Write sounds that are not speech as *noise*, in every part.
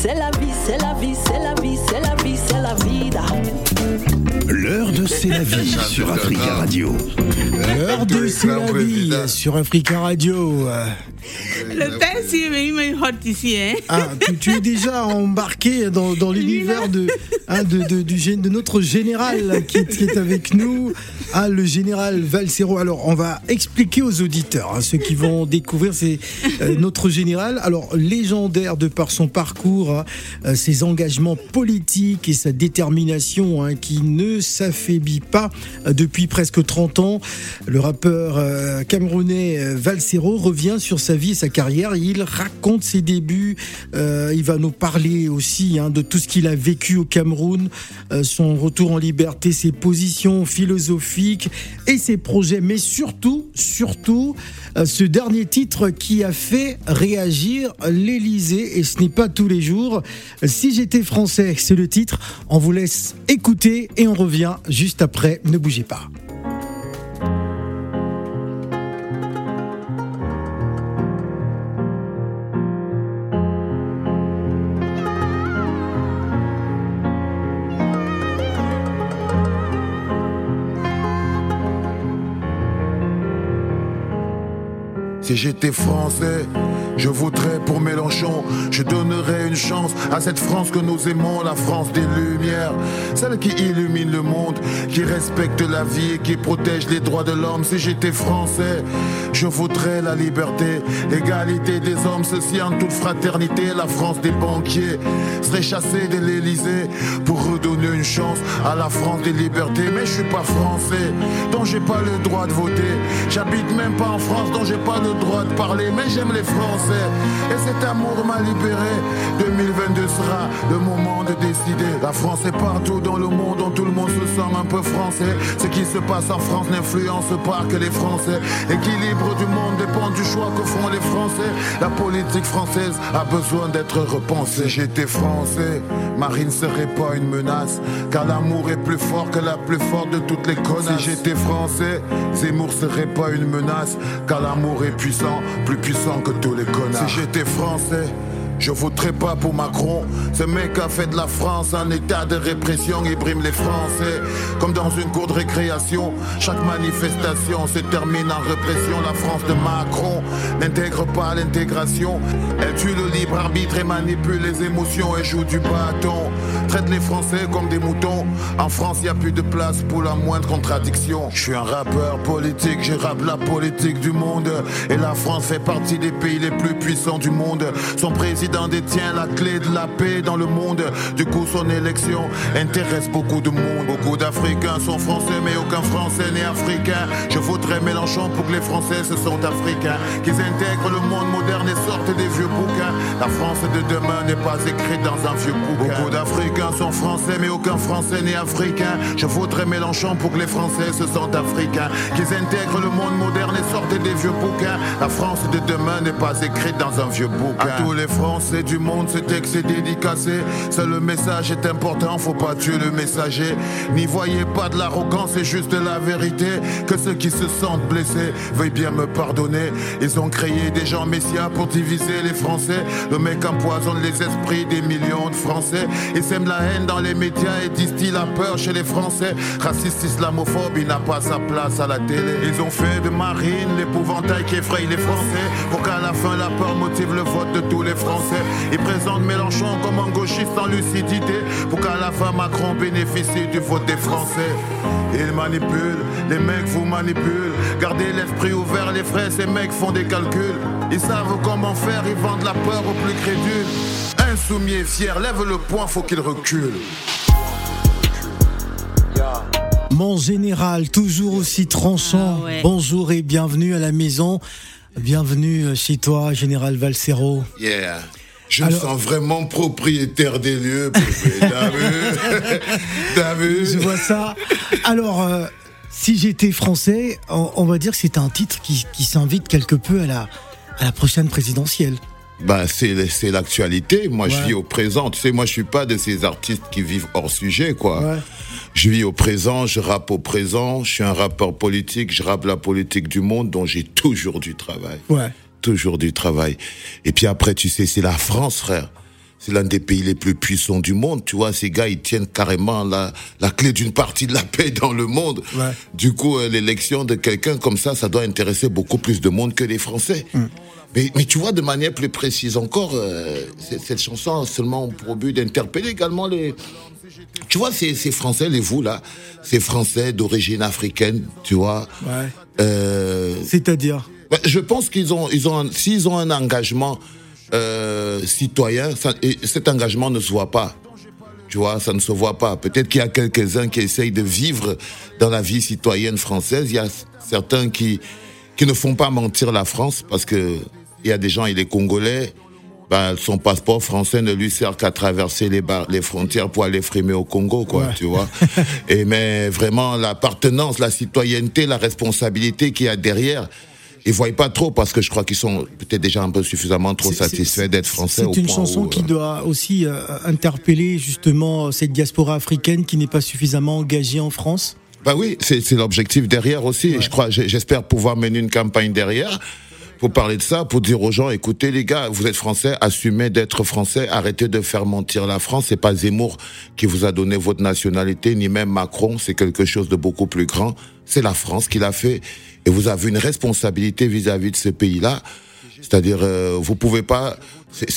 c'est la vie, c'est la vie, c'est la vie, c'est la vie, c'est la vida. L'heure de C'est la vie sur Africa Radio. L'heure de C'est la vie sur Africa Radio. Le test, il m'a hot ici. Hein. Ah, tu, es déjà embarqué dans, dans l'univers de, hein, de, de, du, de notre général qui, est avec nous, ah, le général Valsero. Alors, on va expliquer aux auditeurs, hein, ceux qui vont découvrir, c'est euh, notre général. Alors, légendaire de par son parcours, hein, euh, ses engagements politiques et sa détermination qui ne s'affaiblit pas euh, depuis presque 30 ans. Le rappeur camerounais Valsero revient sur sa vie et sa carrière. Il raconte ses débuts. il va nous parler aussi de tout ce qu'il a vécu au Cameroun, son retour en liberté, ses positions philosophiques et ses projets. Mais surtout, surtout, ce dernier titre qui a fait réagir l'Elysée et ce n'est pas tous les jours. Si j'étais français, c'est le titre. On vous laisse écouter et on revient juste après. Ne bougez pas. Si j'étais français, je voterais pour Mélenchon. Je donnerais une chance à cette France que nous aimons, la France des Lumières. Celle qui illumine le monde, qui respecte la vie et qui protège les droits de l'homme. Si j'étais français, je voterais la liberté, l'égalité des hommes, ceci en toute fraternité. La France des banquiers serait chassée de l'Elysée pour redonner une chance à la France des libertés. Mais je suis pas français, donc j'ai pas le droit de voter. J'habite même pas en France, donc j'ai pas le droit de parler. Mais j'aime les Français. Et cet amour m'a libéré. 2022 sera le moment de décider. La France est partout dans le monde dont tout le monde se sent un peu français. Ce qui se passe en France n'influence pas que les Français. L'équilibre du monde dépend du choix que font les Français. La politique française a besoin d'être repensée. J'étais français, Marine serait pas une menace. Car l'amour est plus fort que la plus forte de toutes les connasses. Si j'étais français, Zemmour serait pas une menace. Car l'amour est plus puissant que tous les si j'étais français, je voterai pas pour Macron. Ce mec a fait de la France un état de répression. Il brime les Français comme dans une cour de récréation. Chaque manifestation se termine en répression. La France de Macron n'intègre pas l'intégration. Elle tue le libre arbitre et manipule les émotions et joue du bâton. Traite les Français comme des moutons. En France, y a plus de place pour la moindre contradiction. Je suis un rappeur politique, je rappe la politique du monde. Et la France fait partie des pays les plus puissants du monde. Son président président détient la clé de la paix dans le monde. Du coup, son élection intéresse beaucoup de monde. Beaucoup d'Africains sont français, mais aucun Français n'est africain. Je voterai Mélenchon pour que les Français se sont africains. Qu'ils intègrent le monde moderne et sortent des vieux bouquins. La France de demain n'est pas écrite dans un vieux bouquin. Beaucoup d'Africains sont français, mais aucun Français n'est africain. Je voterai Mélenchon pour que les Français se sentent africains. Qu'ils intègrent le monde moderne et sortent des vieux bouquins. La France de demain n'est pas écrite dans un vieux bouquin. À tous les Français c'est du monde, ce texte est dédicacé. Seul le message est important, faut pas tuer le messager. N'y voyez pas de l'arrogance, c'est juste la vérité. Que ceux qui se sentent blessés veuillent bien me pardonner. Ils ont créé des gens messias pour diviser les Français. Le mec empoisonne les esprits des millions de Français. Il sème la haine dans les médias et distille la peur chez les Français. Raciste, islamophobe, il n'a pas sa place à la télé. Ils ont fait de Marine l'épouvantail qui effraie les Français. Pour qu'à la fin la peur motive le vote de tous les Français. Il présente Mélenchon comme un gauchiste en lucidité pour qu'à la fin Macron bénéficie du vote des Français. Il manipule, les mecs vous manipulent. Gardez l'esprit ouvert, les frères, ces mecs font des calculs. Ils savent comment faire, ils vendent la peur aux plus crédules. Insoumis et fier, lève le poing, faut qu'il recule. Mon général, toujours aussi tranchant. Ah Bonjour et bienvenue à la maison. Bienvenue chez toi, général Valsero. Yeah. Je me sens vraiment propriétaire des lieux. T'as *laughs* vu Je vois ça. Alors, euh, si j'étais français, on, va dire que c'est un titre qui, s'invite quelque peu à la, à la prochaine présidentielle. Bah, c'est l'actualité. Moi, je vis au présent. Tu sais, moi, je suis pas de ces artistes qui vivent hors sujet, quoi. Je vis au présent, je rappe au présent. Je suis un rappeur politique, je rappe la politique du monde, dont j'ai toujours du travail. Ouais toujours du travail. Et puis après, tu sais, c'est la France, frère. c'est l'un des pays les plus puissants du monde. Tu vois, ces gars, ils tiennent carrément la, la clé d'une partie de la paix dans le monde. Ouais. Du coup, euh, l'élection de quelqu'un comme ça, ça doit intéresser beaucoup plus de monde que les Français. Mm. Mais, mais tu vois, de manière plus précise encore, euh, cette chanson a seulement pour but d'interpeller également les... Tu vois, ces, ces Français, les vous là, ces Français d'origine africaine, tu vois. Ouais. Euh, C'est-à-dire? Ben, je pense qu'ils ont, ils ont, s'ils ont un engagement euh, citoyen, ça- et cet engagement ne se voit pas. Tu vois, ça ne se voit pas. Peut-être qu'il y a quelques-uns qui essayent de vivre dans la vie citoyenne française. Il y a certains qui qui ne font pas mentir la France parce que il y a des gens, il est congolais. Ben, son passeport français ne lui sert qu'à traverser les, bar- les frontières pour aller frimer au Congo, quoi, Ouais. tu vois. *laughs* Et mais vraiment, l'appartenance, la citoyenneté, la responsabilité qu'il y a derrière, ils voient pas trop parce que je crois qu'ils sont peut-être déjà un peu suffisamment trop satisfaits d'être français. C'est une chanson où, qui euh, doit aussi euh, interpeller justement cette diaspora africaine qui n'est pas suffisamment engagée en France. Bah oui, c'est l'objectif derrière aussi. Et je crois, j'espère pouvoir mener une campagne derrière pour parler de ça, pour dire aux gens, écoutez les gars, vous êtes français, assumez d'être français, arrêtez de faire mentir la France. C'est pas Zemmour qui vous a donné votre nationalité, ni même Macron. C'est quelque chose de beaucoup plus grand. C'est la France qui l'a fait. Et vous avez une responsabilité vis-à-vis de ce pays-là. C'est-à-dire, euh, vous pouvez pas.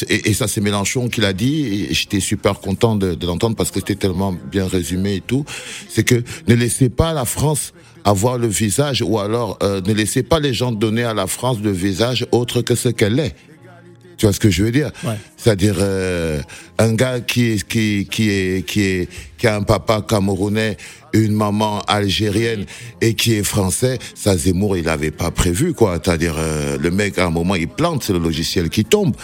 et, ça, c'est Mélenchon qui l'a dit. J'étais super content de, de l'entendre parce que c'était tellement bien résumé et tout. C'est que ne laissez pas la France avoir le visage, ou alors euh, ne laissez pas les gens donner à la France le visage autre que ce qu'elle est. Tu vois ce que je veux dire Ouais. C'est-à-dire euh, un gars qui est qui qui est qui est qui a un papa camerounais, une maman algérienne et qui est français, ça Zemmour il avait pas prévu quoi. C'est-à-dire euh, le mec à un moment il plante, c'est le logiciel qui tombe.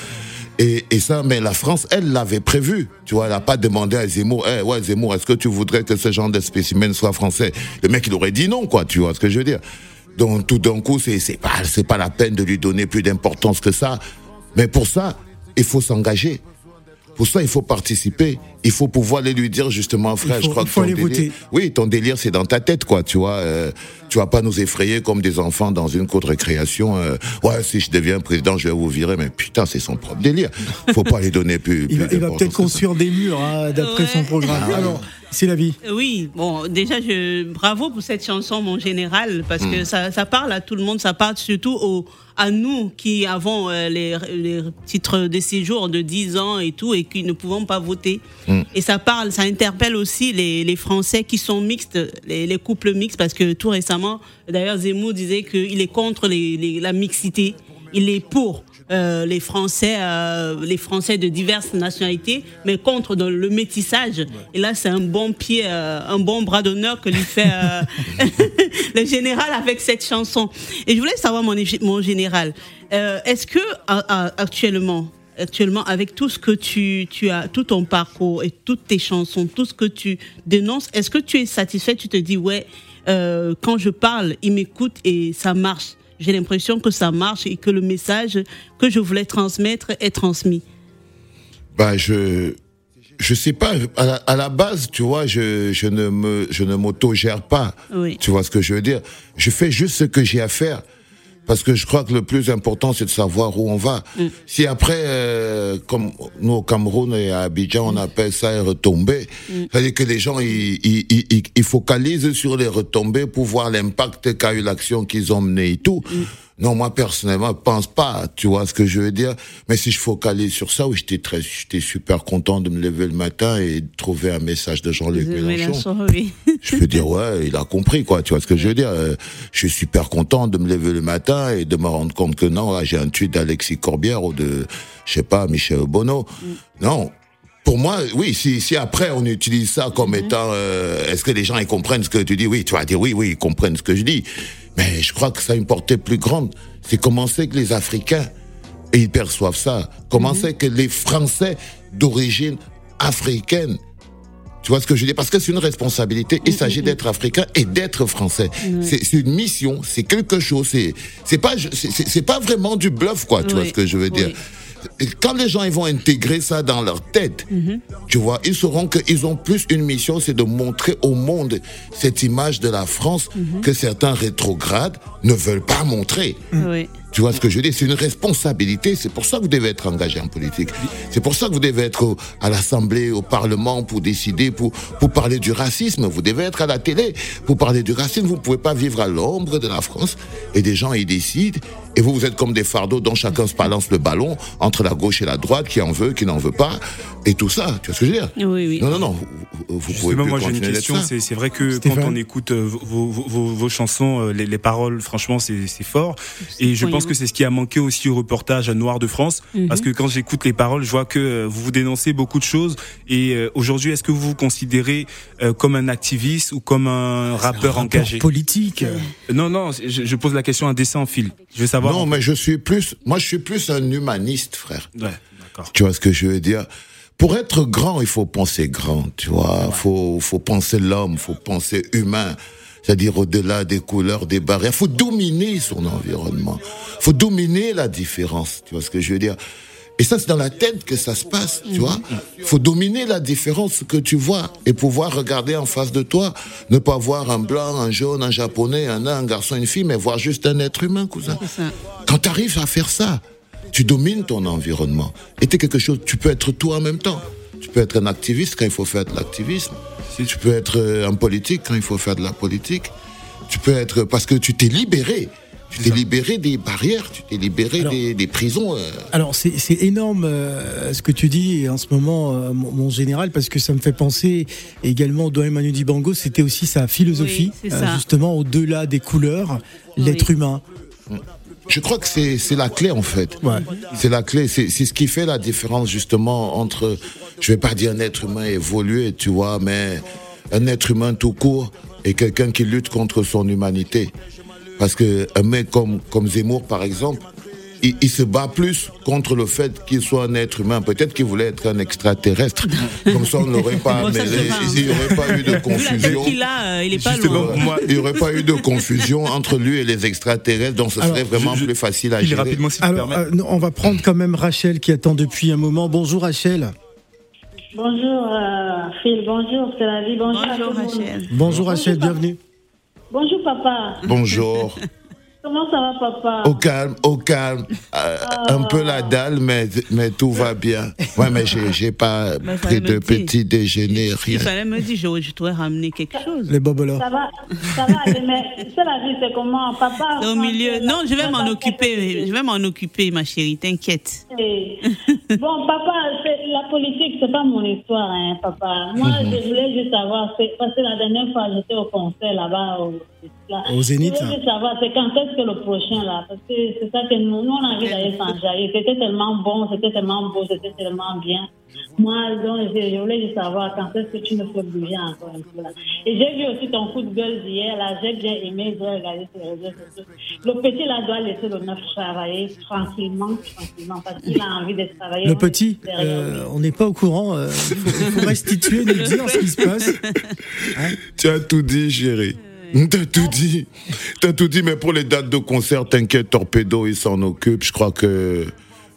Et, et ça, mais la France, elle l'avait prévu. Tu vois, elle a pas demandé à Zemmour, Eh, ouais Zemmour, est-ce que tu voudrais que ce genre de spécimen soit français? Le mec, il aurait dit non, quoi. Tu vois ce que je veux dire? Donc tout d'un coup, c'est pas pas la peine de lui donner plus d'importance que ça. Mais pour ça, il faut s'engager. Pour ça, il faut participer. Il faut pouvoir aller lui dire justement, frère, faut- je crois que ton délire, oui, ton délire, c'est dans ta tête, quoi. Tu vois, euh, tu vas pas nous effrayer comme des enfants dans une cour de récréation. euh, ouais, si je deviens président, je vais vous virer. Mais putain, c'est son propre délire. Faut pas lui donner plus. Il va, plus il va peut-être construire des murs hein, d'après Ouais. son programme. Alors, c'est la vie. Oui, bon, déjà, je, bravo pour cette chanson, mon général, parce Hmm. que ça, ça parle à tout le monde, ça parle surtout au, à nous qui avons euh, les, les titres de séjour de 10 ans et tout, et qui ne pouvons pas voter. Hmm. Et ça parle, ça interpelle aussi les, les Français qui sont mixtes, les, les couples mixtes, parce que tout récemment, d'ailleurs, Zemmour disait qu'il est contre les, les- la mixité, il est pour. euh, les Français, euh, les Français de diverses nationalités, mais contre dans le métissage. Et là, c'est un bon pied, euh, un bon bras d'honneur que lui fait *laughs* *laughs* le général avec cette chanson. Et je voulais savoir, mon, mon général, est-ce que à- à- actuellement, actuellement, avec tout ce que tu, tu as, tout ton parcours et toutes tes chansons, tout ce que tu dénonces, est-ce que tu es satisfait? Tu te dis, ouais, euh, quand je parle, il m'écoute et ça marche. J'ai l'impression que ça marche et que le message que je voulais transmettre est transmis. Bah, je, je sais pas. À la, à la base, tu vois, je, je ne me, je ne m'auto-gère pas. Oui. Tu vois ce que je veux dire? Je fais juste ce que j'ai à faire. Parce que je crois que le plus important, c'est de savoir où on va. Si après, euh, comme nous au Cameroun et à Abidjan, on appelle ça retombées, c'est-à-dire que les gens, ils, ils, ils, ils- ils focalisent sur les retombées pour voir l'impact qu'a eu l'action qu'ils ont menée et tout. Non, moi personnellement, je pense pas. Tu vois ce que je veux dire Mais si je focalise sur ça, oui, j'étais très, j'étais super content de me lever le matin et de trouver un message de Jean-Luc Mélenchon Mélenchon, oui. je peux dire ouais, il a compris quoi, tu vois ce que je veux dire. Euh, je suis super content de me lever le matin et de me rendre compte que non, là j'ai un tweet d'Alexis Corbière ou de, je sais pas, Michel Bono. Non. Pour moi, oui, si, si après on utilise ça comme étant, euh, est-ce que les gens ils comprennent ce que tu dis? Oui, tu vas dire oui, oui, ils comprennent ce que je dis. Mais je crois que ça a une portée plus grande. C'est comment c'est que les Africains, et ils perçoivent ça, comment c'est que les Français d'origine africaine tu vois ce que je dire? Parce que c'est une responsabilité. Il s'agit d'être africain et d'être français. C'est c'est une mission, c'est quelque chose. C'est c'est pas c'est- pas vraiment du bluff quoi. Tu vois ce que je veux dire oui. Et quand les gens ils vont intégrer ça dans leur tête, tu vois, ils sauront qu'ils ont plus une mission, c'est de montrer au monde cette image de la France que certains rétrogrades ne veulent pas montrer. Oui. Tu vois ce que je dire? C'est une responsabilité. C'est pour ça que vous devez être engagé en politique. C'est pour ça que vous devez être au- à l'Assemblée, au Parlement pour décider, pour, pour parler du racisme. Vous devez être à la télé pour parler du racisme. Vous ne pouvez pas vivre à l'ombre de la France et des gens y décident. Et vous, vous êtes comme des fardeaux dont chacun se balance le ballon entre la gauche et la droite, qui en veut, qui n'en veut pas, et tout ça. Tu vois ce que je veux dire Oui, oui. Non, non, non. Vous, vous- pouvez Justement, plus moi j'ai une question. C'est vrai que Stéphane quand on écoute euh, vos, vos, vos- vos chansons, euh, les, les paroles, franchement, c'est fort. Et je pense que c'est ce qui a manqué aussi au reportage Noir de France, Mhm. parce que quand j'écoute les paroles, je vois que euh, vous vous dénoncez beaucoup de choses. Et euh, aujourd'hui, est-ce que vous vous considérez euh, comme un activiste ou comme un rappeur Rapport engagé? politique. Non, non, je, je pose la question à dessin en fil. Je veux savoir. Non, mais je suis plus, moi, je suis plus un humaniste, frère. Ouais. Tu vois ce que je veux dire? Pour être grand, il faut penser grand, tu vois. Faut, faut penser l'homme, faut penser humain. C'est-à-dire au-delà des couleurs, des barrières. Faut dominer son environnement. Faut dominer la différence. Tu vois ce que je veux dire? Et ça, c'est dans la tête que ça se passe, tu vois? Il faut dominer la différence que tu vois et pouvoir regarder en face de toi. Ne pas voir un blanc, un jaune, un japonais, un nain, un garçon, une fille, mais voir juste un être humain, cousin. Quand tu arrives à faire ça, tu domines ton environnement. Et quelque chose, tu peux être tout en même temps. Tu peux être un activiste quand il faut faire de l'activisme. Tu peux être euh, un politique quand il faut faire de la politique. Tu peux être parce que tu t'es libéré. Tu t'es libéré des barrières, tu t'es libéré Alors- des, des prisons. euh. Alors c'est c'est énorme euh, ce que tu dis en ce moment, euh, mon, mon général, parce que ça me fait penser également au doyen Manu Dibango, c'était aussi sa philosophie, Oui, c'est ça. justement au-delà des couleurs, l'être humain. Je crois que c'est c'est la clé en fait. Ouais. C'est la clé, c'est c'est ce qui fait la différence justement entre, je vais pas dire un être humain évolué, tu vois, mais un être humain tout court et quelqu'un qui lutte contre son humanité. Parce que un mec comme, comme Zemmour, par exemple, il, il se bat plus contre le fait qu'il soit un être humain. Peut-être qu'il voulait être un extraterrestre. *laughs* Comme ça, on n'aurait pas Bon, mêlé, il n'y aurait pas eu de *laughs* confusion. a, euh, il est pas Justement, loin. pour moi, Il n'y aurait pas eu de confusion entre lui et les extraterrestres, donc ce Alors, serait vraiment je- je- plus facile à gérer. rapidement si tu Alors euh, non, on va prendre quand même Rachel qui attend depuis un moment. Bonjour Rachel. Bonjour euh, Phil, bonjour c'est la vie, bonjour, à Bonjour tout le monde. Rachel. Bonjour Rachel, bienvenue. Bonjour papa, Bonjour. *laughs* comment ça va papa? Au calme, au calme. Euh, un peu la dalle, mais, mais tout va bien. Ouais, mais j'ai, j'ai pas *laughs* pris de petit déjeuner, rien. Il fallait me dire, je, je t'aurais ramené quelque chose. Les bobolas. Ça va, ça va aller, mais c'est la vie, c'est comment? Papa Au milieu. Non, je vais m'en occuper. Je vais m'en occuper, ma chérie. T'inquiète. Et- Bon papa, c'est- la politique c'est pas mon histoire hein papa. Moi Mhm. je voulais juste savoir, c'est- parce que la dernière fois j'étais au concert là-bas au, là. Au Zénith. Je voulais juste savoir c'est quand est-ce que le prochain là, parce que c'est ça que nous, nous on a envie d'aller s'enjailler. C'était tellement bon, c'était tellement beau, c'était tellement bien. Moi, donc, je, je voulais juste savoir quand est-ce que tu me fais bouger encore un peu là. Et j'ai vu aussi ton coup de gueule d'hier là, j'ai bien aimé, j'ai regardé sur les réseaux sociaux. Le petit là doit laisser le neuf travailler tranquillement, tranquillement, parce qu'il a envie de travailler. Le petit, euh, on n'est pas au courant. euh, Il faut, faut restituer, nous dire ce qui se passe. Tu as tout dit, chérie. T'as tout dit. T'as tout dit, mais pour les dates de concert, t'inquiète, Torpedo, il s'en occupe. Je crois que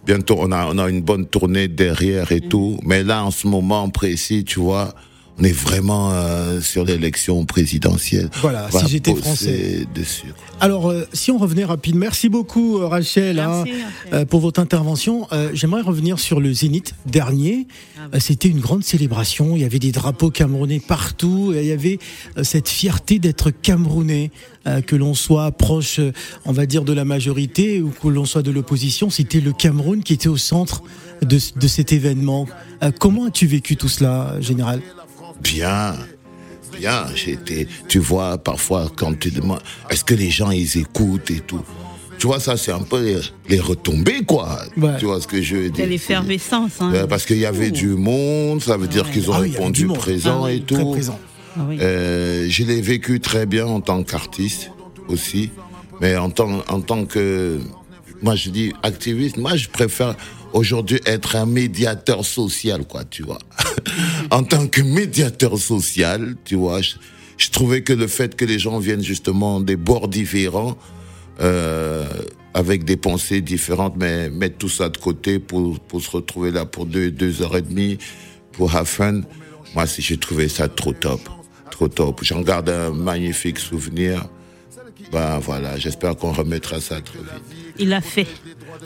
bientôt, on a, on a une bonne tournée derrière et tout. Mais là, en ce moment précis, tu vois, on est vraiment euh, sur l'élection présidentielle. Voilà, si j'étais français. Dessus. Alors, euh, si on revenait rapidement, merci beaucoup euh, Rachel hein, Merci, euh, pour votre intervention. Euh, J'aimerais revenir sur le Zénith dernier. Ah bah. Euh, C'était une grande célébration. Il y avait des drapeaux camerounais partout. Et il y avait euh, cette fierté d'être camerounais, euh, que l'on soit proche, on va dire, de la majorité ou que l'on soit de l'opposition. C'était le Cameroun qui était au centre de, de cet événement. Euh, comment as-tu vécu tout cela, général? Bien, bien. J'étais, tu vois, parfois quand tu demandes, est-ce que les gens ils écoutent et tout. Tu vois, ça c'est un peu les, les retombées, quoi. Ouais. Tu vois ce que je veux dire? C'est l'effervescence. Hein. Euh, Parce qu'il y avait du monde, ça veut dire qu'ils ont Ah répondu présent Ah oui, et Très tout. présent. Ah oui. Euh, je l'ai vécu très bien en tant qu'artiste aussi, mais en tant, en tant que, moi je dis activiste, moi je préfère aujourd'hui être un médiateur social, quoi, tu vois. *laughs* en tant que médiateur social, tu vois, je, trouvais que le fait que les gens viennent justement des bords différents, euh, avec des pensées différentes, mais mettre tout ça de côté pour, se retrouver là pour deux, deux heures et demie, pour have fun. Moi, j'ai trouvé ça trop top, trop top. J'en garde un magnifique souvenir. Ben voilà, j'espère qu'on remettra ça très vite. Il a fait.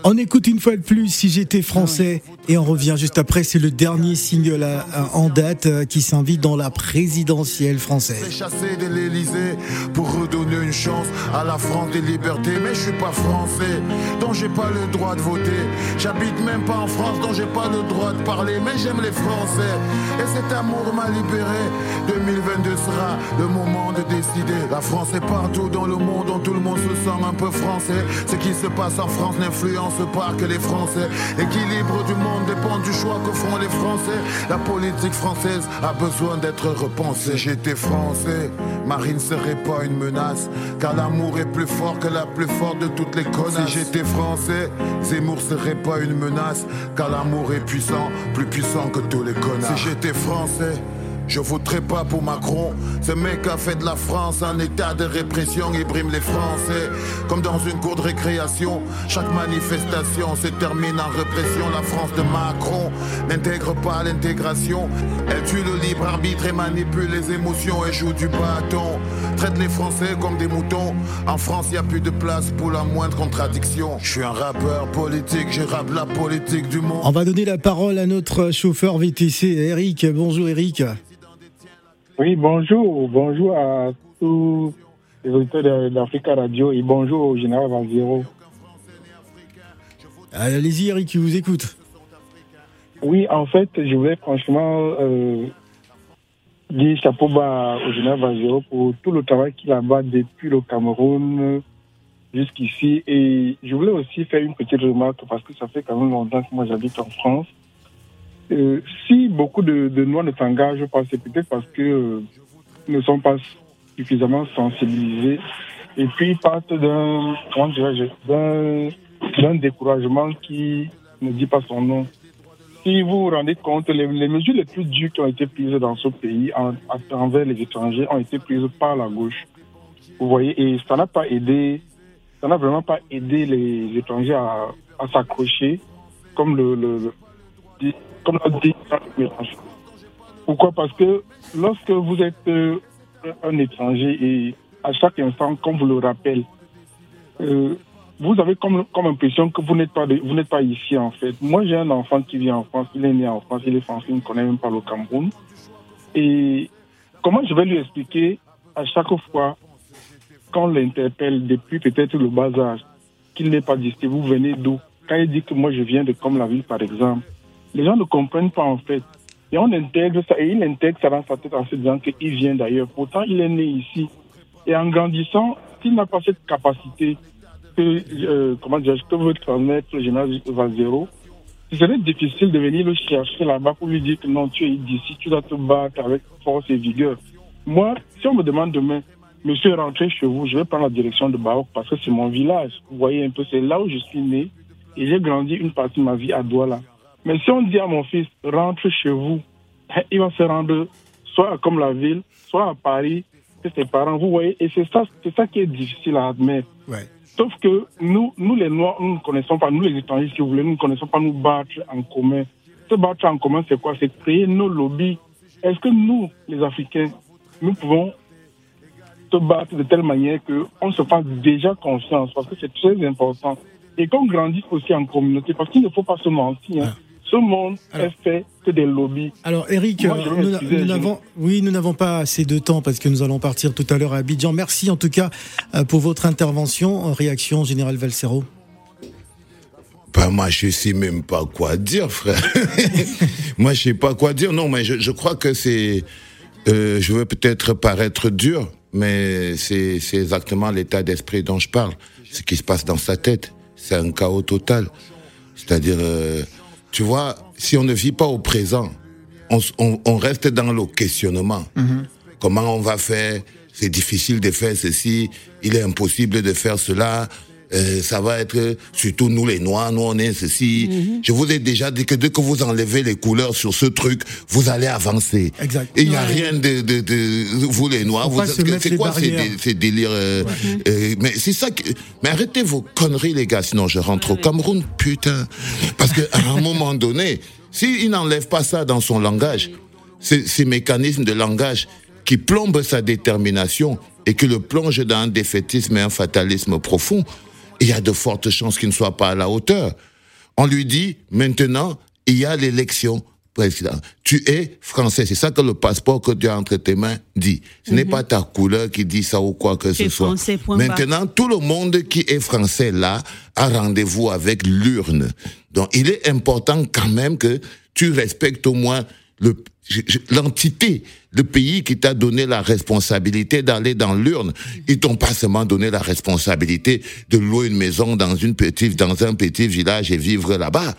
On écoute une fois de plus si j'étais français et on revient juste après. C'est le dernier single à- à- en date euh, qui s'invite dans la présidentielle française. chassé de l'Elysée pour redonner une chance à la France des libertés. Mais je suis pas français, j'ai pas le droit de voter. J'habite même pas en France, donc j'ai pas le droit de parler. Mais j'aime les Français et cet amour m'a libéré. 2022 sera le moment de décider. La France est partout dans le monde, dont tout le monde se sent un peu français. Ce qui se passe en France n'influence pas que les Français. L'équilibre du monde dépend du choix que font les Français. La politique française a besoin d'être repensée. J'étais français, Marine serait pas une menace. Car l'amour est plus fort que la plus forte de toutes les connasses. Si j'étais français, Zemmour serait pas une menace. Car l'amour est puissant, plus puissant que tous les connards. Si j'étais français, je voterai pas pour Macron. Ce mec a fait de la France un état de répression. Il brime les Français comme dans une cour de récréation. Chaque manifestation se termine en répression. La France de Macron n'intègre pas l'intégration. Elle tue le libre arbitre et manipule les émotions et joue du bâton. Traite les Français comme des moutons. En France, il a plus de place pour la moindre contradiction. Je suis un rappeur politique, je rappe la politique du monde. On va donner la parole à notre chauffeur VTC, Eric. Bonjour Eric. Oui, bonjour. Bonjour à tous les auditeurs de- d'Africa Radio et bonjour au général Valzero. Allez-y Eric, je vous écoute. Oui, en fait, je voulais franchement euh, dire chapeau bas au général Valzero pour tout le travail qu'il a bas depuis le Cameroun jusqu'ici. Et je voulais aussi faire une petite remarque parce que ça fait quand même longtemps que moi j'habite en France. Euh, si beaucoup de, de Noirs ne s'engagent pas, c'est peut-être parce que euh, ne sont pas suffisamment sensibilisés et puis ils partent d'un d'un découragement qui ne dit pas son nom. Si vous vous rendez compte, les, mesures les plus dures qui ont été prises dans ce pays en, envers les étrangers ont été prises par la gauche. Vous voyez, et ça n'a pas aidé, ça n'a vraiment pas aidé les étrangers à, s'accrocher, comme le, le, le- comme l'a dit. Pourquoi? Parce que lorsque vous êtes euh, un étranger et à chaque instant, comme vous le rappelle, euh, vous avez comme, comme impression que vous n'êtes pas pas ici en fait. Moi j'ai un enfant qui vit en France, il est né en France, il est français, il ne connaît même pas le Cameroun. Et comment je vais lui expliquer à chaque fois quand on l'interpelle depuis peut-être le bas âge qu'il n'est pas d'ici, vous venez d'où? Quand il dit que moi je viens de comme la ville par exemple, les gens ne comprennent pas en fait. Et on intègre ça, et il intègre ça dans sa tête en se disant qu'il vient d'ailleurs. Pourtant, il est né ici. Et en grandissant, s'il n'a pas cette capacité que, euh, comment dire, que veut transmettre le général Valzero, ce serait difficile de venir le chercher là-bas pour lui dire que non, tu es d'ici, tu dois te battre avec force et vigueur. Moi, si on me demande demain, monsieur, rentrez chez vous, je vais prendre la direction de Baroque parce que c'est mon village. Vous voyez un peu, c'est là où je suis né et j'ai grandi une partie de ma vie à Douala. Mais si on dit à mon fils, rentre chez vous, *laughs* il va se rendre soit comme la ville, soit à Paris, chez ses parents. Vous voyez, et c'est ça, c'est ça qui est difficile à admettre. Ouais. Sauf que nous, nous les Noirs, nous ne connaissons pas, nous les étrangers, si vous voulez, nous ne connaissons pas nous battre en commun. Se battre en commun, c'est quoi? C'est créer nos lobbies. Est-ce que nous, les Africains, nous pouvons se battre de telle manière qu'on se fasse déjà confiance Parce que c'est très important. Et qu'on grandisse aussi en communauté, parce qu'il ne faut pas se mentir. hein. Ce monde Alors- est fait que des lobbies. Alors Eric, Moi, euh, nous, n'avons, oui, nous n'avons pas assez de temps parce que nous allons partir tout à l'heure à Abidjan. Merci en tout cas euh, pour votre intervention. Réaction, Général Valsero. Bah, moi, je sais même pas quoi dire, frère. *laughs* moi, je sais pas quoi dire. Non, mais je, je crois que c'est. euh, je veux peut-être paraître dur, mais c'est c'est exactement l'état d'esprit dont je parle. Ce qui se passe dans sa tête, c'est un chaos total. C'est-à-dire, euh, tu vois, si on ne vit pas au présent, on, s- on, on reste dans le questionnement. Comment on va faire? C'est difficile de faire ceci. Il est impossible de faire cela. Euh, ça va être surtout nous les noirs, nous on est ceci. Je vous ai déjà dit que dès que vous enlevez les couleurs sur ce truc, vous allez avancer. Exact. Et il n'y a rien de, de, de, vous les noirs. C'est quoi ces, dé- ces délires euh, euh, Mais c'est ça. Que, mais arrêtez vos conneries les gars, sinon je rentre au Cameroun, putain. Parce que à un moment donné, s'il n'enlève pas ça dans son langage, ces, ces mécanismes de langage qui plombent sa détermination et qui le plongent dans un défaitisme et un fatalisme profond, il y a de fortes chances qu'il ne soit pas à la hauteur. On lui dit, maintenant, il y a l'élection présidentielle. Tu es français. C'est ça que le passeport que tu as entre tes mains dit. Ce n'est pas ta couleur qui dit ça ou quoi que ce soit. français. Maintenant, tout le monde qui est français là a rendez-vous avec l'urne. Donc, il est important quand même que tu respectes au moins l'entité, le pays qui t'a donné la responsabilité d'aller dans l'urne. Ils t'ont pas seulement donné la responsabilité de louer une maison dans une petite, dans un petit village et vivre là-bas.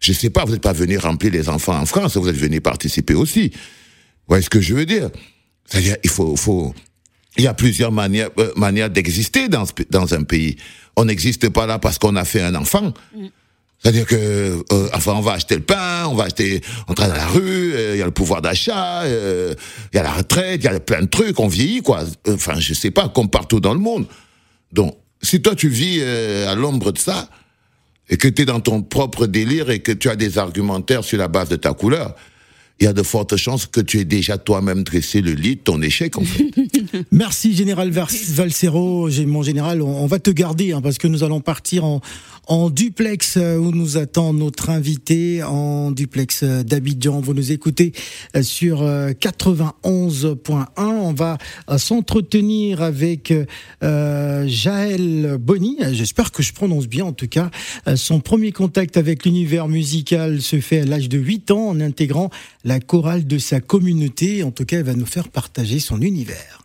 Je sais pas, vous n'êtes pas venu remplir les enfants en France, vous êtes venu participer aussi. Vous voyez ce que je veux dire? C'est-à-dire, il faut, faut, il y a plusieurs manières, euh, manières d'exister dans, un pays. On n'existe pas là parce qu'on a fait un enfant. C'est-à-dire que, euh, enfin, on va acheter le pain, on va acheter, on travaille dans la rue, euh, il y a le pouvoir d'achat, euh, il y a la retraite, il y a plein de trucs, on vieillit, quoi. Enfin, je sais pas, comme partout dans le monde. Donc, si toi tu vis euh, à l'ombre de ça, et que tu es dans ton propre délire et que tu as des argumentaires sur la base de ta couleur, il y a de fortes chances que tu aies déjà toi-même dressé le lit de ton échec, en fait. *laughs* Merci Général Valsero, mon général, on, va te garder hein, parce que nous allons partir en, duplex euh, où nous attend notre invité en duplex euh, d'Abidjan. Vous nous écoutez euh, sur euh, 91.1. On va s'entretenir avec Jaël Bonny. J'espère que je prononce bien en tout cas. Son premier contact avec l'univers musical se fait à l'âge de 8 ans en intégrant la chorale de sa communauté. En tout cas, elle va nous faire partager son univers.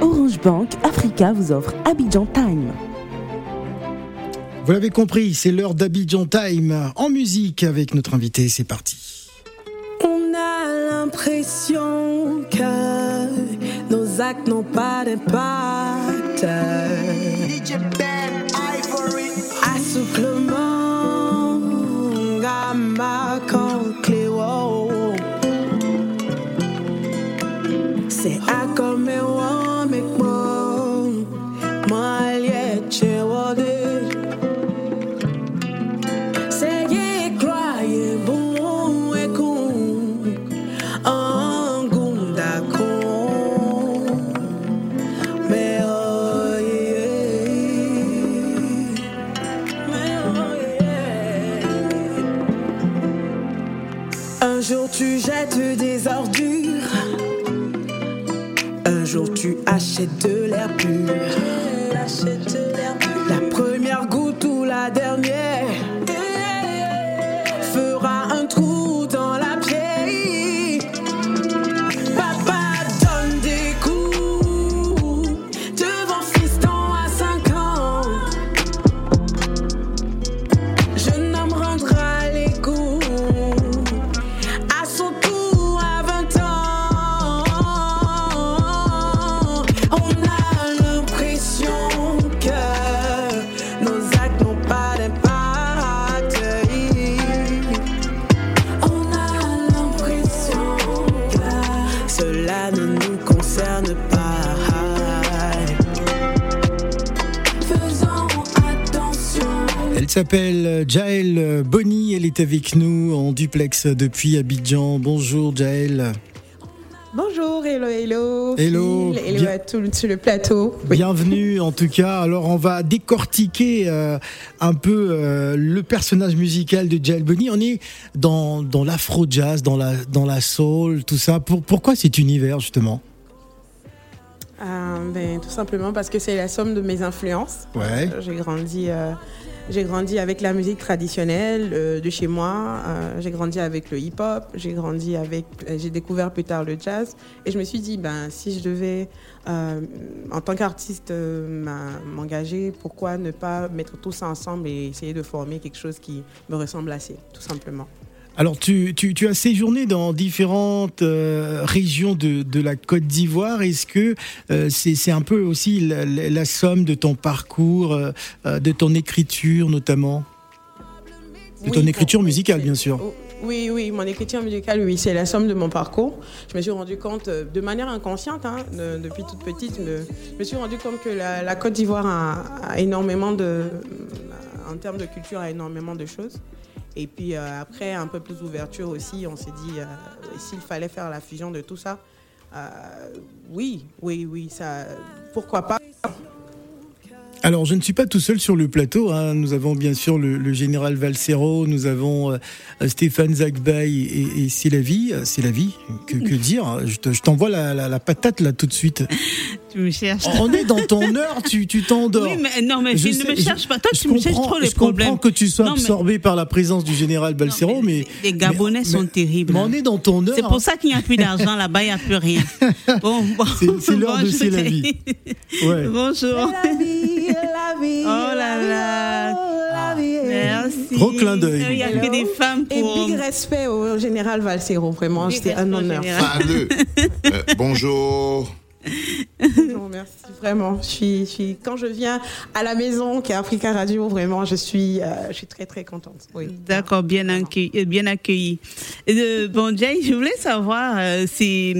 Orange Bank Africa vous offre Abidjan Time. Vous l'avez compris, c'est l'heure d'Abidjan Time en musique avec notre invité. C'est parti. On a l'impression que nos actes n'ont pas d'impact. Assoufflement, tu achètes de l'air pur Jaël Bonny. Elle est avec nous en duplex depuis Abidjan. Bonjour Jaël. Bonjour, hello, hello. Hello. Phil, hello Bien- à tout sur le plateau. Oui. Bienvenue en tout cas. Alors on va décortiquer euh, un peu euh, le personnage musical de Jaël Bonny. On est dans, dans l'afro-jazz, dans la, dans la soul, tout ça. Pour, pourquoi cet univers justement? Euh, ben, tout simplement parce que c'est la somme de mes influences. Ouais. Euh, J'ai grandi, j'ai grandi avec la musique traditionnelle euh, de chez moi. Euh, j'ai grandi avec le hip-hop. J'ai grandi avec, euh, j'ai découvert plus tard le jazz. Et je me suis dit, ben, si je devais, en tant qu'artiste, m'engager, pourquoi ne pas mettre tout ça ensemble et essayer de former quelque chose qui me ressemble assez, tout simplement. Alors, tu, tu, tu, as séjourné dans différentes euh, régions de, de, la Côte d'Ivoire. Est-ce que euh, c'est un peu aussi la, la, somme de ton parcours, euh, de ton écriture notamment? De ton écriture musicale, bien sûr oui, oui, mon écriture musicale, oui, c'est la somme de mon parcours. Je me suis rendu compte, de manière inconsciente, hein, depuis toute petite, je me suis rendu compte que la, la Côte d'Ivoire a, a, énormément de, en termes de culture, a énormément de choses. Et puis euh, après, un peu plus d'ouverture aussi, on s'est dit, euh, s'il fallait faire la fusion de tout ça, euh, oui, oui, oui, ça, pourquoi pas. Alors, je ne suis pas tout seul sur le plateau. Hein. Nous avons bien sûr le, général Valsero, nous avons Stéphane Zagbay et, et c'est la vie. C'est la vie. Que, *laughs* dire Je t'envoie la, la, patate là tout de suite. Tu me cherches. On est dans ton *laughs* heure, tu t'endors. Oui, mais non, mais je, ne me cherche pas. Toi, tu me cherches trop les problèmes. Je comprends que tu sois absorbé par la présence du général Balsero, mais, Les Gabonais sont terribles. Mais on est dans ton heure. C'est pour ça qu'il n'y a plus d'argent là-bas, il n'y a plus rien. *laughs* Bon, bon. C'est l'heure de C'est la vie. Ouais. Bonjour. Vie. Oh là là. La vie. Merci. Gros clin d'œil. Il n'y a que des femmes pour. Et big respect au général Valsero, vraiment. C'était un honneur. Salut. *laughs* euh, bonjour. non, merci vraiment. Je suis, je suis, quand je viens à la maison qui est Africa Radio, vraiment, je suis, euh, je suis très très contente. Oui. D'accord, bien accueilli. Bien accueilli. Euh, bon, Jay, je voulais savoir, euh, c'est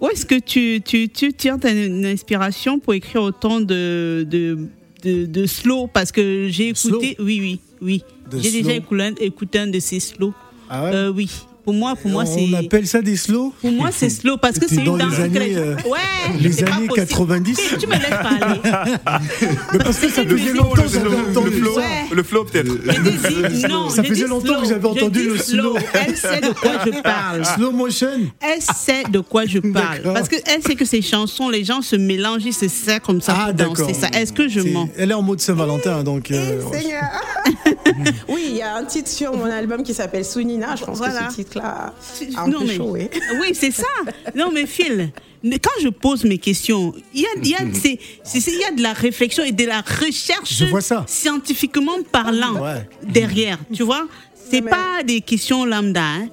où est-ce que tu, tu, tu tires ta inspiration pour écrire autant de, de, de, de slow Parce que j'ai écouté, slow oui, oui, oui. J'ai déjà écouté, écouté un de ces slow. Ah ouais? Euh, oui. Pour moi, pour moi, c'est. On appelle ça des slow Pour moi, c'est *laughs* slow parce que c'est dans une les années, euh, Ouais. les années possible. 90. Tu, tu me laisses parler. *laughs* Mais parce que ça faisait longtemps que j'avais entendu le flow, le flow peut-être. *laughs* Non. Ça faisait longtemps slow. que j'avais entendu le slow. Elle sait de quoi je parle. Slow motion Elle sait de quoi je parle. Parce qu'elle sait que ces chansons, les gens se mélangent, ils se serrent comme ça Ah, pour d'accord. danser ça. Est-ce que je mens Elle est en mode Saint-Valentin, donc. euh, Seigneur. oui, il y a un titre sur mon album qui s'appelle Sunina. Je pense Voilà. que ce titre-là a un Non, peu mais- chaud, oui. *laughs* Oui, c'est ça. Non, mais Phil, quand je pose mes questions, il y a, il y, a, il y a de la réflexion et de la recherche Je vois ça. scientifiquement parlant Ouais. derrière. Tu vois C'est Mais- pas des questions lambda. Hein.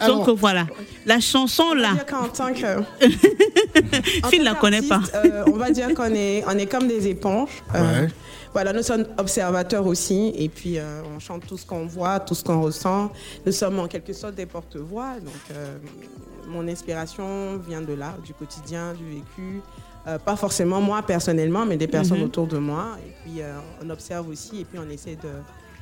Alors- Donc voilà, la chanson On va là, dire qu'en tant que. *laughs* en Phil tant la connaît pas. euh, on va dire qu'on est, on est comme des éponges. Euh, Ouais. Voilà, nous sommes observateurs aussi, et puis euh, on chante tout ce qu'on voit, tout ce qu'on ressent. Nous sommes en quelque sorte des porte-voix. Donc, euh, mon inspiration vient de là, du quotidien, du vécu. Euh, pas forcément moi personnellement, mais des personnes Mhm. autour de moi. Et puis, on observe aussi, et puis on essaie de,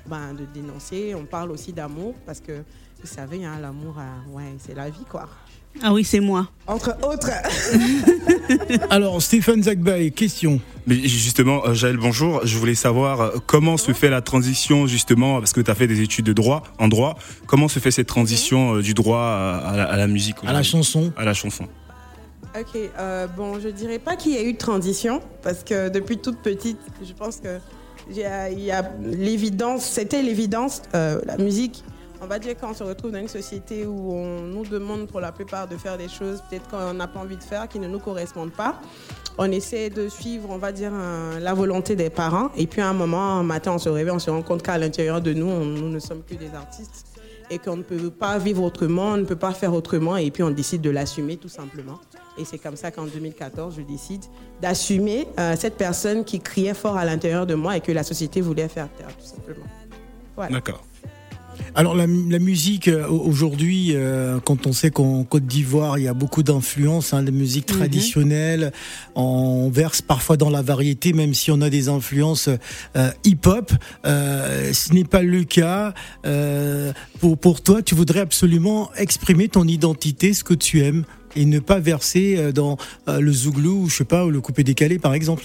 ben, de dénoncer. On parle aussi d'amour, parce que vous savez, hein, l'amour, ouais, c'est la vie, quoi. Ah oui, c'est moi. Entre autres. *laughs* Alors, Stéphane Zagbay, question. Mais justement, euh, Jaël, bonjour. Je voulais savoir euh, comment se fait la transition, justement, parce que tu as fait des études de droit, en droit. Comment se fait cette transition euh, du droit à, à la, à la musique À la chanson. À la chanson. Ok, euh, bon, je dirais pas qu'il y a eu de transition, parce que depuis toute petite, je pense que il y a, il y a l'évidence, c'était l'évidence, euh, la musique. On va dire quand on se retrouve dans une société où on nous demande pour la plupart de faire des choses, peut-être qu'on n'a pas envie de faire, qui ne nous correspondent pas. On essaie de suivre, on va dire, la volonté des parents. Et puis à un moment, un matin, on se réveille, on se rend compte qu'à l'intérieur de nous, nous ne sommes que des artistes et qu'on ne peut pas vivre autrement, on ne peut pas faire autrement, et puis on décide de l'assumer tout simplement. Et c'est comme ça qu'en 2014, je décide d'assumer euh, cette personne qui criait fort à l'intérieur de moi et que la société voulait faire taire, tout simplement. Voilà. D'accord. Alors la, la musique euh, aujourd'hui, euh, quand on sait qu'en Côte d'Ivoire il y a beaucoup d'influences, hein, de musique traditionnelle, on verse parfois dans la variété, même si on a des influences euh, hip-hop. Euh, ce n'est pas le cas. Pour pour toi, tu voudrais absolument exprimer ton identité, ce que tu aimes, et ne pas verser dans le zouglou, ou je sais pas, ou le coupé décalé, par exemple.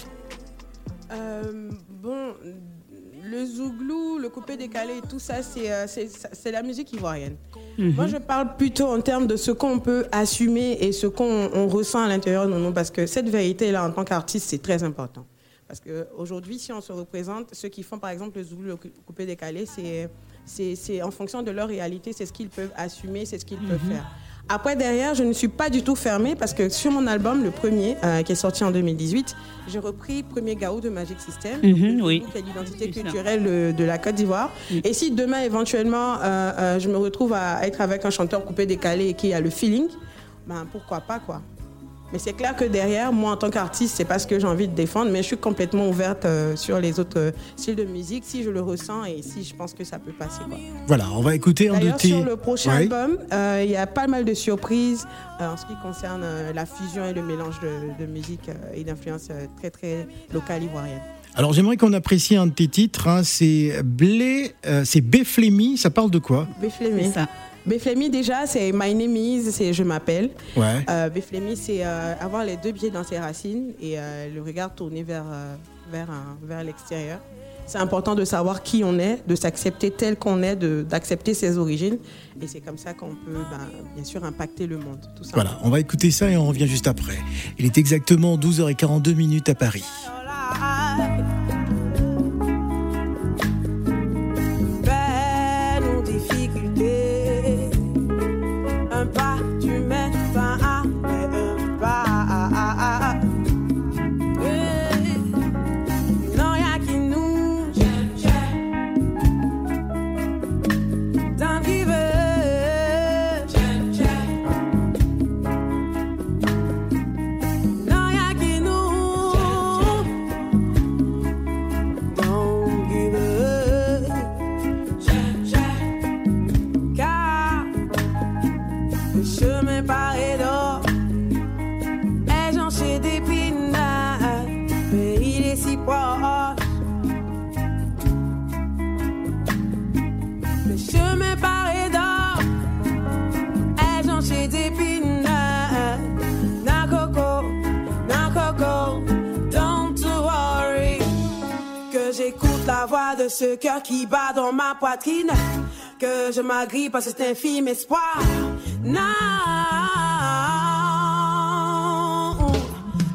Le coupé décalé, tout ça, c'est euh, la musique ivoirienne. Moi, je parle plutôt en termes de ce qu'on peut assumer et ce qu'on on ressent à l'intérieur de nous, parce que cette vérité-là, en tant qu'artiste, c'est très important. Parce qu'aujourd'hui, si on se représente, ceux qui font par exemple le cou- coupé décalé, c'est en fonction de leur réalité, c'est ce qu'ils peuvent assumer, c'est ce qu'ils peuvent faire. Après, derrière, je ne suis pas du tout fermée parce que sur mon album, le premier, euh, qui est sorti en 2018, j'ai repris Premier Gao de Magic System, Mhm, oui. qui est l'identité culturelle de, de la Côte d'Ivoire. Et si demain, éventuellement, euh, euh, je me retrouve à être avec un chanteur coupé décalé et qui a le feeling, ben pourquoi pas, quoi. Mais c'est clair que derrière, moi, en tant qu'artiste, c'est pas ce que j'ai envie de défendre, mais je suis complètement ouverte euh, sur les autres euh, styles de musique si je le ressens et si je pense que ça peut passer, quoi. Voilà, on va écouter un de D'ailleurs, tes. sur le prochain Ouais. album, euh, il y a pas mal de surprises euh, en ce qui concerne euh, la fusion et le mélange de, de musique euh, et d'influences euh, très très locales ivoiriennes. Alors j'aimerais qu'on apprécie un de tes titres. hein, c'est Blé, euh, c'est Béflémy. Ça parle de quoi? Béflémy. C'est ça. Béflémy, déjà, c'est My Name Is, c'est Je m'appelle. Ouais. Euh, Béflémy, c'est euh, avoir les deux pieds dans ses racines et euh, le regard tourné vers, euh, vers, un- vers l'extérieur. C'est important de savoir qui on est, de s'accepter tel qu'on est, de- d'accepter ses origines. Et c'est comme ça qu'on peut, ben, bien sûr, impacter le monde. Tout. Voilà, on va écouter ça et on revient juste après. Il est exactement 12h42 minutes à Paris. Ce cœur qui bat dans ma poitrine, que je m'agrippe à cet infime espoir. Non,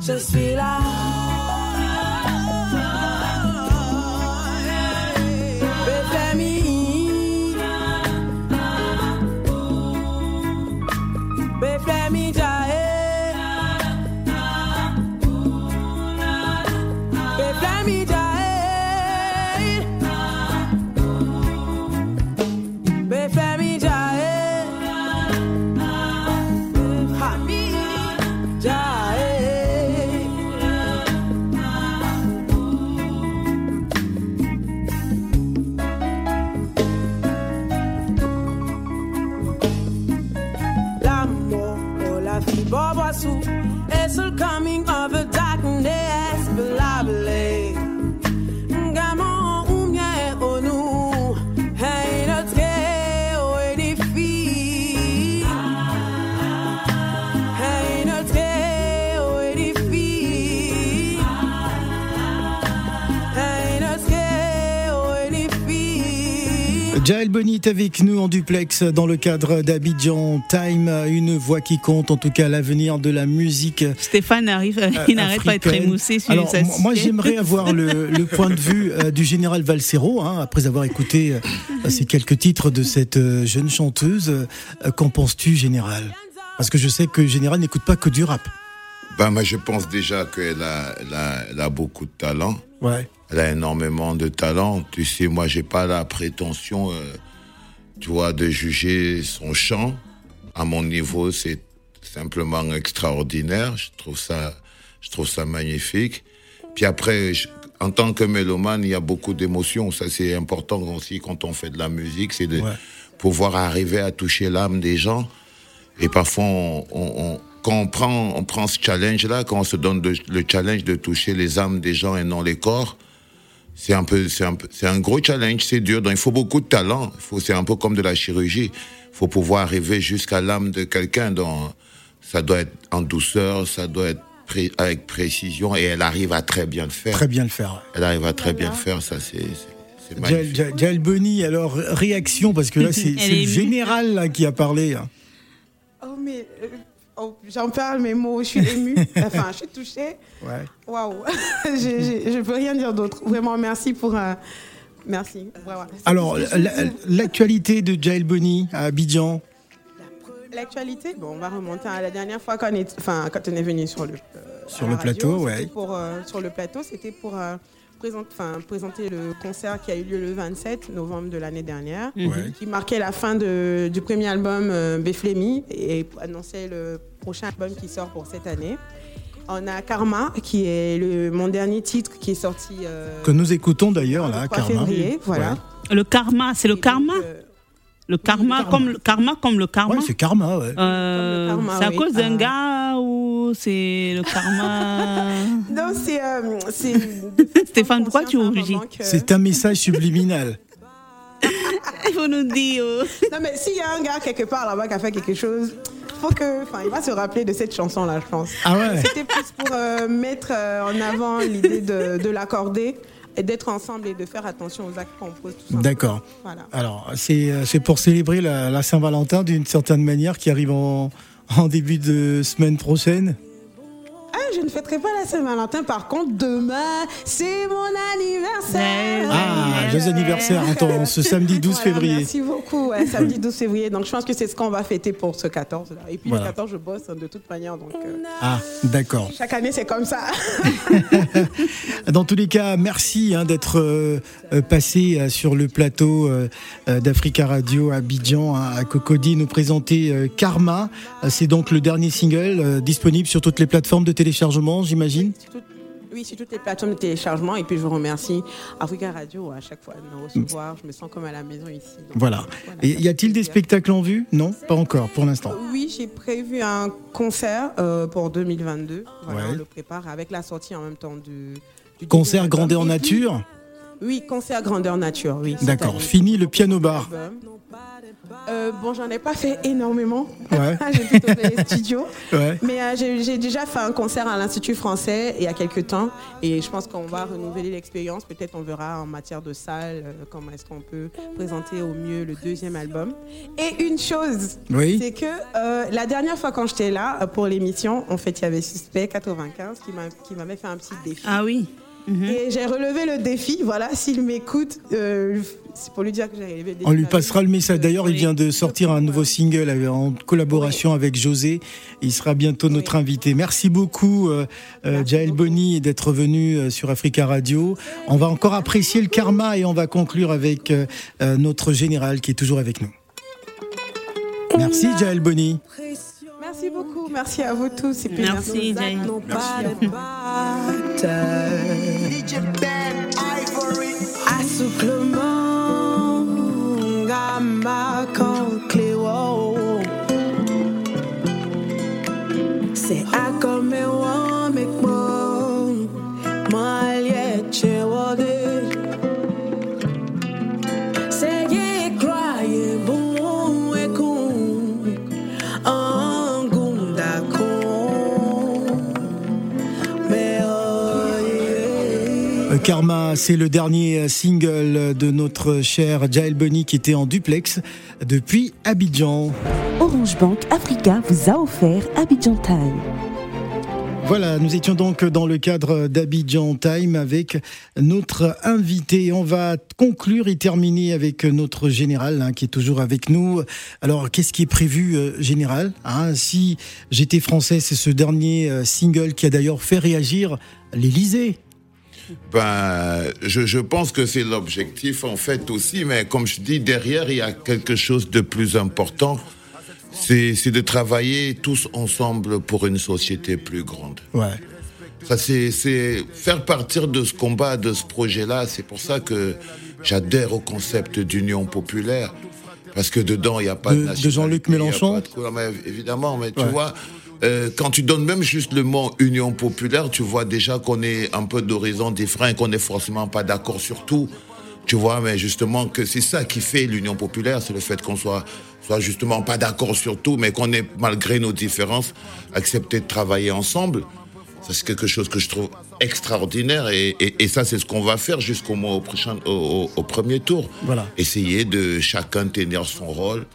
je suis là. Est avec nous en duplex dans le cadre d'Abidjan Time, une voix qui compte en tout cas l'avenir de la musique. Stéphane arrive, il n'arrête pas de africaine. trémousser sur Alors, sa moi, j'aimerais avoir le, le point de vue euh, du général Valsero, hein, après avoir écouté euh, ces quelques titres de cette euh, jeune chanteuse. Euh, Qu'en penses-tu, général? Parce que je sais que général n'écoute pas que du rap. Ben, moi, je pense déjà qu'elle a, elle a, elle a beaucoup de talent. Ouais. Elle a énormément de talent. Tu sais, moi, j'ai pas la prétention, euh, tu vois, de juger son chant. À mon niveau, c'est simplement extraordinaire. Je trouve ça, je trouve ça magnifique. Puis après, je- en tant que mélomane, il y a beaucoup d'émotions. Ça, c'est important aussi quand on fait de la musique, c'est de Ouais. pouvoir arriver à toucher l'âme des gens. Et parfois, on, on- on- quand on prend, on prend ce challenge-là, quand on se donne le challenge de toucher les âmes des gens et non les corps, c'est un peu, c'est un, un gros challenge, c'est dur. Donc, il faut beaucoup de talent. Il faut, c'est un peu comme de la chirurgie. Il faut pouvoir arriver jusqu'à l'âme de quelqu'un. Donc, ça doit être en douceur, ça doit être pré- avec précision, et elle arrive à très bien le faire. Très bien le faire. Elle arrive à très bien le faire. Ça, c'est, Jaël Bonny, alors réaction, parce que là, *laughs* c'est le général là, qui a parlé. hein. Oh, mais euh, oh, j'en parle, mes mots, je suis émue. *laughs* enfin, je suis touchée. Waouh. *laughs* J'ai- je peux rien dire d'autre. Vraiment, merci pour. un merci. Alors, la- l'actualité de Jaël Bonny à Abidjan. L'actualité, bon, on va remonter à la dernière fois quand on est, enfin, quand on est venu sur le, euh, Sur le radio, plateau, ouais. Pour, euh, sur le plateau, c'était pour euh, présenter, enfin, présenter le concert qui a eu lieu le 27 novembre de l'année dernière, qui marquait la fin de- du premier album euh, Beflemi et annonçait le prochain album qui sort pour cette année. On a Karma, qui est le, mon dernier titre qui est sorti euh, Que nous écoutons d'ailleurs là, 3 Karma. février, voilà. Ouais. Le karma, c'est le karma Le karma, comme le karma, comme le karma Ouais, c'est Karma, ouais. Euh, karma, c'est à oui. cause d'un Ah. gars ou c'est le karma *laughs* Non, c'est. euh, c'est *laughs* Stéphane, pourquoi tu rougis C'est un message *laughs* subliminal. Il faut nous dire. euh. Non, mais s'il y a un gars quelque part là-bas qui a fait quelque chose, faut que, enfin, il va se rappeler de cette chanson-là, je pense. Ah ouais. C'était plus pour euh, mettre euh, en avant l'idée de, de l'accorder et d'être ensemble et de faire attention aux actes qu'on pose. D'accord. Voilà. Alors, c'est euh, c'est pour célébrer la, la Saint-Valentin d'une certaine manière qui arrive en, en début de semaine prochaine? Ah, je ne fêterai pas la Saint-Valentin. Par contre, demain, c'est mon anniversaire. Ah, joyeux anniversaire, Anton, ce *laughs* samedi 12 Voilà, février. Merci beaucoup. samedi 12 février. Donc, je pense que c'est ce qu'on va fêter pour ce 14. Là. Et puis, Voilà. le 14, je bosse hein, de toute manière. Donc, euh, Ah, d'accord. chaque année, c'est comme ça. *laughs* Dans tous les cas, merci hein, d'être euh, euh, passé euh, sur le plateau euh, d'Africa Radio à Abidjan, hein, à Cocody, nous présenter euh, Karma. C'est donc le dernier single euh, disponible sur toutes les plateformes de téléchargement, j'imagine. Oui, sur toutes les plateformes de téléchargement. Et puis, je vous remercie Africa Radio à chaque fois de me recevoir. Je me sens comme à la maison ici. Donc, Voilà. Et y a-t-il des spectacles en vue? Non, pas encore pour l'instant. Oui, j'ai prévu un concert euh, pour 2022. Voilà, Ouais. on le prépare avec la sortie en même temps du, du Concert grandeur nature? Oui, concert grandeur nature, oui. D'accord. Fini le piano bar. Euh, bon, j'en ai pas fait énormément. Ouais. *laughs* j'ai plutôt fait les studios. *laughs* Ouais. Mais euh, j'ai déjà fait un concert à l'Institut français il y a quelques temps. Et je pense qu'on va renouveler l'expérience. Peut-être on verra en matière de salle euh, comment est-ce qu'on peut présenter au mieux le deuxième album. Et une chose, Oui. c'est que euh, la dernière fois quand j'étais là pour l'émission, en fait, il y avait Suspect 95 qui m'a- qui m'avait fait un petit défi. Ah oui. Et j'ai relevé le défi. Voilà, s'il m'écoute, euh, c'est pour lui dire que j'ai relevé le défi. On lui passera le message. D'ailleurs, il vient de sortir un nouveau single avec- en collaboration avec José. Il sera bientôt notre invité. Merci beaucoup, euh, euh, Jaël Bonny, d'être venu euh, sur Africa Radio. On va encore apprécier le karma et on va conclure avec euh, euh, notre général qui est toujours avec nous. Merci, Jaël Bonny. Merci beaucoup. Merci à vous tous. Et puis Merci. C'est à Karma, c'est le dernier single de notre cher Jaël Bonny qui était en duplex depuis Abidjan. Orange Bank Africa vous a offert Abidjan Time. Voilà, nous étions donc dans le cadre d'Abidjan Time avec notre invité. On va conclure et terminer avec notre général hein, qui est toujours avec nous. Alors, qu'est-ce qui est prévu, euh, général hein? Si j'étais français, c'est ce dernier euh, single qui a d'ailleurs fait réagir l'Élysée. Ben, je, je pense que c'est l'objectif en fait aussi, mais comme je dis, derrière, il y a quelque chose de plus important. C'est c'est de travailler tous ensemble pour une société plus grande. Ouais. Ça, c'est c'est faire partir de ce combat, de ce projet-là. C'est pour ça que j'adhère au concept d'union populaire. Parce que dedans, il n'y a pas De- de, de Jean-Luc Mélenchon de Évidemment, mais tu Ouais. vois, euh, quand tu donnes même juste le mot union populaire, tu vois déjà qu'on est un peu d'horizons différents et qu'on n'est forcément pas d'accord sur tout. Tu vois, mais justement que c'est ça qui fait l'union populaire, c'est le fait qu'on soit, soit justement pas d'accord sur tout, mais qu'on ait, malgré nos différences, accepté de travailler ensemble. Ça, c'est quelque chose que je trouve extraordinaire et, et- et ça, c'est ce qu'on va faire jusqu'au mois au, prochain, au, au- au premier tour. Voilà. Essayer de chacun tenir son rôle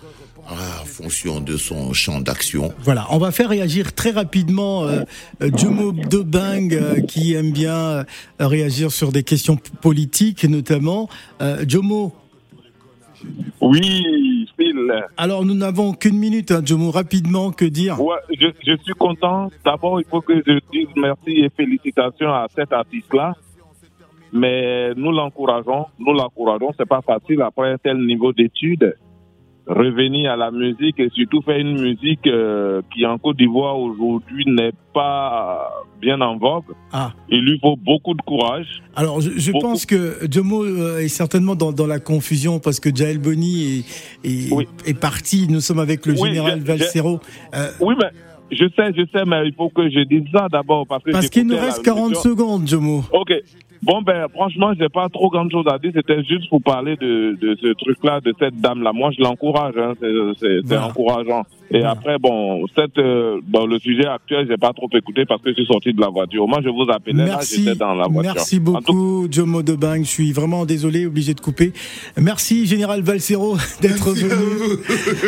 en fonction de son champ d'action. Voilà, on va faire réagir très rapidement euh, euh, Jomo Dobang euh, qui aime bien euh, réagir sur des questions politiques notamment. Euh, Jomo, Oui, Phil. Alors, nous n'avons qu'une minute, hein, Jomo. Rapidement, que dire? Ouais, je, je suis content. D'abord, il faut que je dise merci et félicitations à cet artiste-là. Mais nous l'encourageons, nous l'encourageons. C'est pas facile après un tel niveau d'études. Revenir à la musique et surtout faire une musique euh, qui en Côte d'Ivoire aujourd'hui n'est pas bien en vogue. Ah. Il lui faut beaucoup de courage. Alors, je, je pense que Jomo euh, est certainement dans, dans la confusion parce que Jael Boni est, est, est parti. Nous sommes avec le Oui, général Valsero. Euh, Oui, mais je sais, je sais, mais il faut que je dise ça d'abord parce que parce qu'il nous reste la 40 émission. secondes, Jomo. Ok. Bon, ben, franchement, j'ai pas trop grand chose à dire. C'était juste pour parler de, de ce truc-là, de cette dame-là. Moi, je l'encourage, hein. C'est, c'est, c'est Voilà. encourageant. Et après, bon, cette, euh, bon, le sujet actuel, j'ai pas trop écouté parce que je suis sorti de la voiture. Moi, je vous appelais là, Merci, j'étais dans la voiture. merci beaucoup, Jomo Debang. Je suis vraiment désolé, obligé de couper. Merci, Général Valsero, *laughs* d'être venu.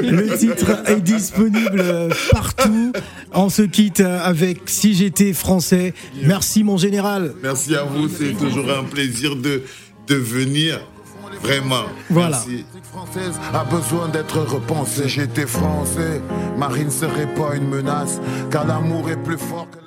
Le titre est disponible partout. On se quitte avec Si j'étais français. Merci, mon général. Merci à vous, c'est toujours un plaisir de, de venir. Vraiment. Voilà. Merci. Française a besoin d'être repensée. J'étais français, Marine serait pas une menace, car l'amour est plus fort que la...